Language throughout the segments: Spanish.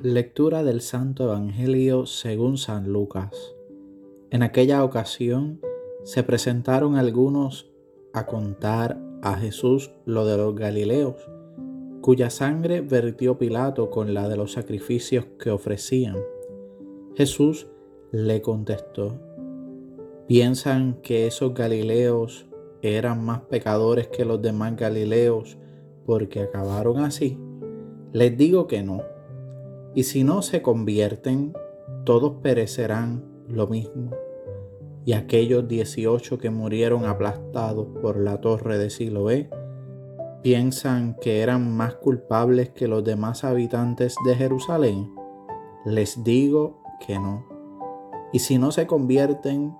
Lectura del Santo Evangelio según San Lucas. En aquella ocasión se presentaron algunos a contar a Jesús lo de los Galileos, cuya sangre vertió Pilato con la de los sacrificios que ofrecían. Jesús le contestó, ¿piensan que esos Galileos eran más pecadores que los demás Galileos porque acabaron así? Les digo que no y si no se convierten, todos perecerán lo mismo. Y aquellos dieciocho que murieron aplastados por la torre de Siloé, piensan que eran más culpables que los demás habitantes de Jerusalén. Les digo que no. Y si no se convierten,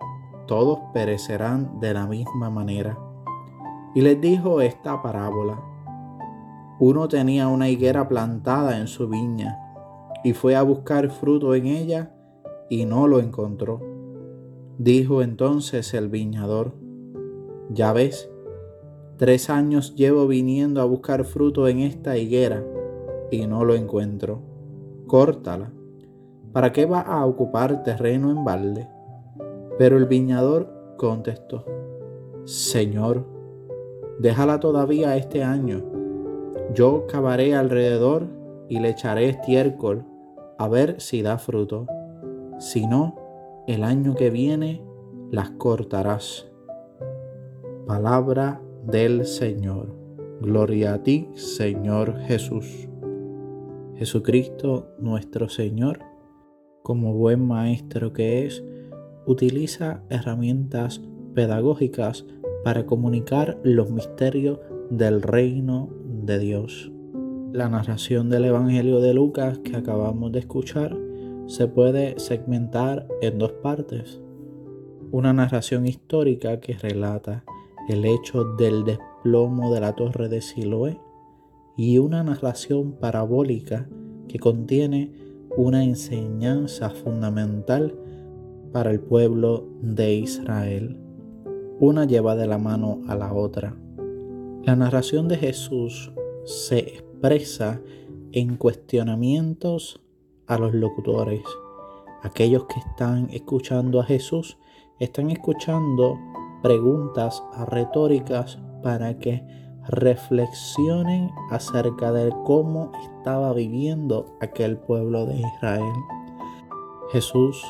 todos perecerán de la misma manera. Y les dijo esta parábola. Uno tenía una higuera plantada en su viña y fue a buscar fruto en ella y no lo encontró. Dijo entonces el viñador, ya ves, tres años llevo viniendo a buscar fruto en esta higuera y no lo encuentro. Córtala. ¿Para qué va a ocupar terreno en balde? Pero el viñador contestó, Señor, déjala todavía este año. Yo cavaré alrededor y le echaré estiércol a ver si da fruto. Si no, el año que viene las cortarás. Palabra del Señor. Gloria a ti, Señor Jesús. Jesucristo nuestro Señor, como buen maestro que es, utiliza herramientas pedagógicas para comunicar los misterios del reino de Dios. La narración del Evangelio de Lucas que acabamos de escuchar se puede segmentar en dos partes. Una narración histórica que relata el hecho del desplomo de la torre de Siloé y una narración parabólica que contiene una enseñanza fundamental para el pueblo de Israel. Una lleva de la mano a la otra. La narración de Jesús se expresa en cuestionamientos a los locutores. Aquellos que están escuchando a Jesús están escuchando preguntas retóricas para que reflexionen acerca de cómo estaba viviendo aquel pueblo de Israel. Jesús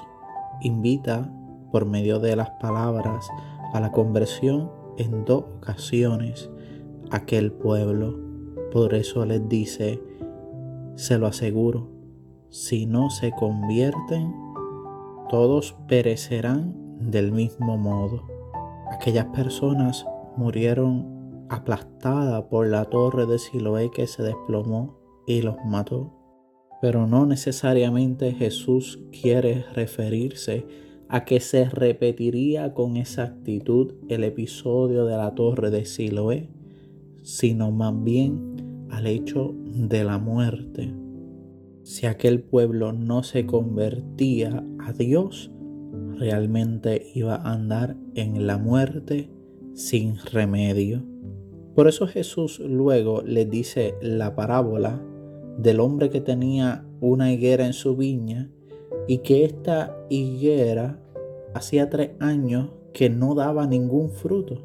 invita por medio de las palabras a la conversión en dos ocasiones aquel pueblo. Por eso les dice, se lo aseguro, si no se convierten, todos perecerán del mismo modo. Aquellas personas murieron aplastadas por la torre de Siloé que se desplomó y los mató. Pero no necesariamente Jesús quiere referirse a que se repetiría con exactitud el episodio de la torre de Siloé, sino más bien al hecho de la muerte. Si aquel pueblo no se convertía a Dios, realmente iba a andar en la muerte sin remedio. Por eso Jesús luego le dice la parábola del hombre que tenía una higuera en su viña y que esta higuera hacía tres años que no daba ningún fruto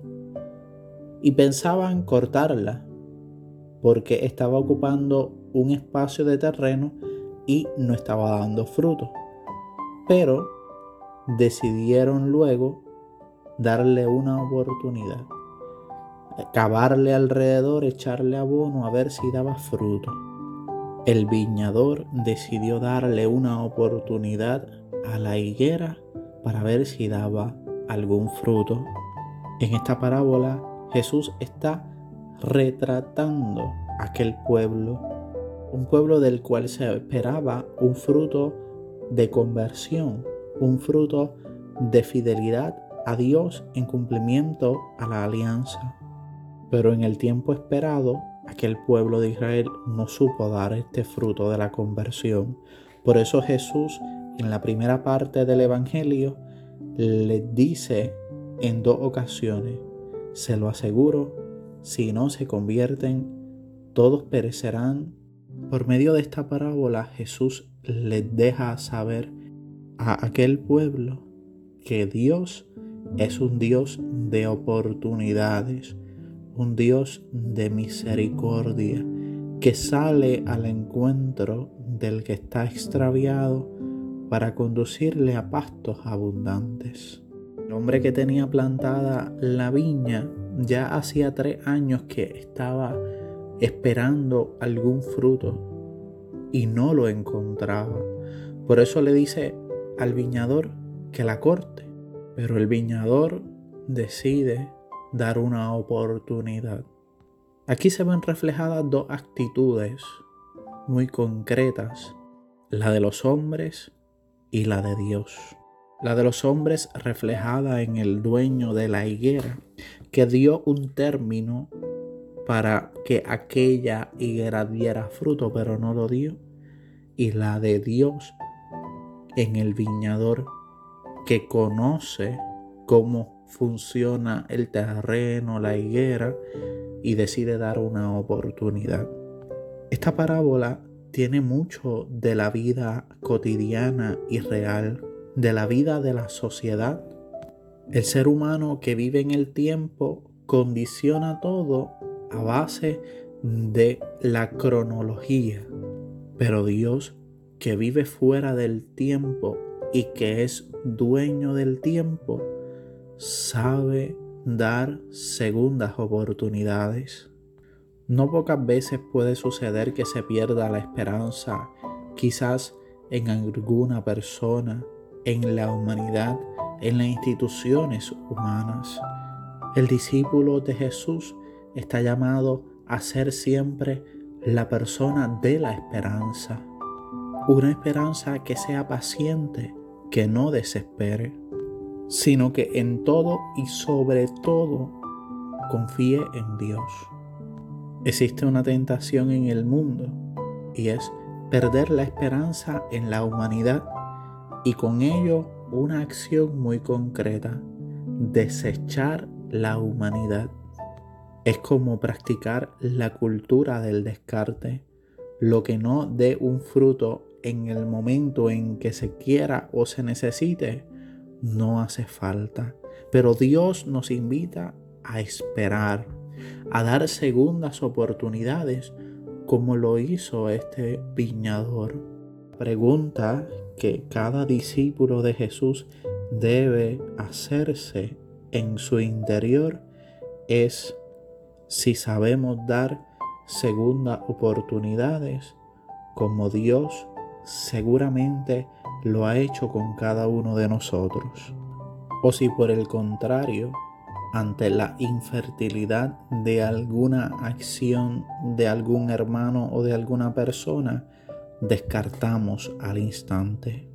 y pensaban cortarla porque estaba ocupando un espacio de terreno y no estaba dando fruto. Pero decidieron luego darle una oportunidad, cavarle alrededor, echarle abono a ver si daba fruto. El viñador decidió darle una oportunidad a la higuera para ver si daba algún fruto. En esta parábola Jesús está retratando aquel pueblo, un pueblo del cual se esperaba un fruto de conversión, un fruto de fidelidad a Dios en cumplimiento a la alianza. Pero en el tiempo esperado aquel pueblo de Israel no supo dar este fruto de la conversión. Por eso Jesús en la primera parte del Evangelio les dice en dos ocasiones, se lo aseguro, si no se convierten, todos perecerán. Por medio de esta parábola Jesús les deja saber a aquel pueblo que Dios es un Dios de oportunidades, un Dios de misericordia, que sale al encuentro del que está extraviado para conducirle a pastos abundantes. El hombre que tenía plantada la viña ya hacía tres años que estaba esperando algún fruto y no lo encontraba. Por eso le dice al viñador que la corte, pero el viñador decide dar una oportunidad. Aquí se ven reflejadas dos actitudes muy concretas, la de los hombres y la de Dios. La de los hombres reflejada en el dueño de la higuera, que dio un término para que aquella higuera diera fruto, pero no lo dio. Y la de Dios en el viñador, que conoce cómo funciona el terreno, la higuera, y decide dar una oportunidad. Esta parábola tiene mucho de la vida cotidiana y real, de la vida de la sociedad. El ser humano que vive en el tiempo condiciona todo a base de la cronología, pero Dios que vive fuera del tiempo y que es dueño del tiempo, sabe dar segundas oportunidades. No pocas veces puede suceder que se pierda la esperanza, quizás en alguna persona, en la humanidad, en las instituciones humanas. El discípulo de Jesús está llamado a ser siempre la persona de la esperanza. Una esperanza que sea paciente, que no desespere, sino que en todo y sobre todo confíe en Dios. Existe una tentación en el mundo y es perder la esperanza en la humanidad y con ello una acción muy concreta, desechar la humanidad. Es como practicar la cultura del descarte, lo que no dé un fruto en el momento en que se quiera o se necesite, no hace falta. Pero Dios nos invita a esperar a dar segundas oportunidades como lo hizo este viñador. Pregunta que cada discípulo de Jesús debe hacerse en su interior es si sabemos dar segundas oportunidades como Dios seguramente lo ha hecho con cada uno de nosotros. O si por el contrario ante la infertilidad de alguna acción de algún hermano o de alguna persona, descartamos al instante.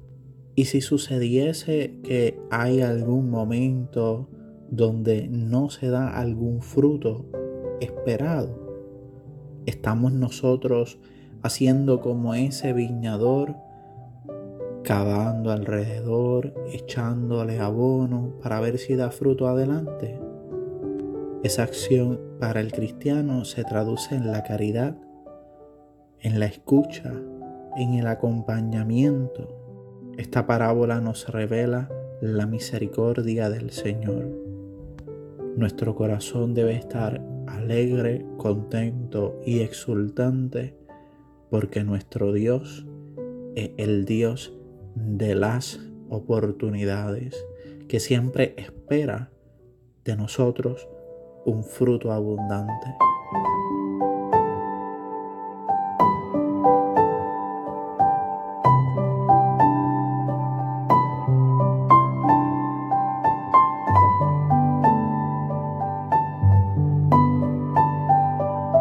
Y si sucediese que hay algún momento donde no se da algún fruto esperado, estamos nosotros haciendo como ese viñador, cavando alrededor, echándole abono para ver si da fruto adelante. Esa acción para el cristiano se traduce en la caridad, en la escucha, en el acompañamiento. Esta parábola nos revela la misericordia del Señor. Nuestro corazón debe estar alegre, contento y exultante porque nuestro Dios es el Dios de las oportunidades que siempre espera de nosotros un fruto abundante.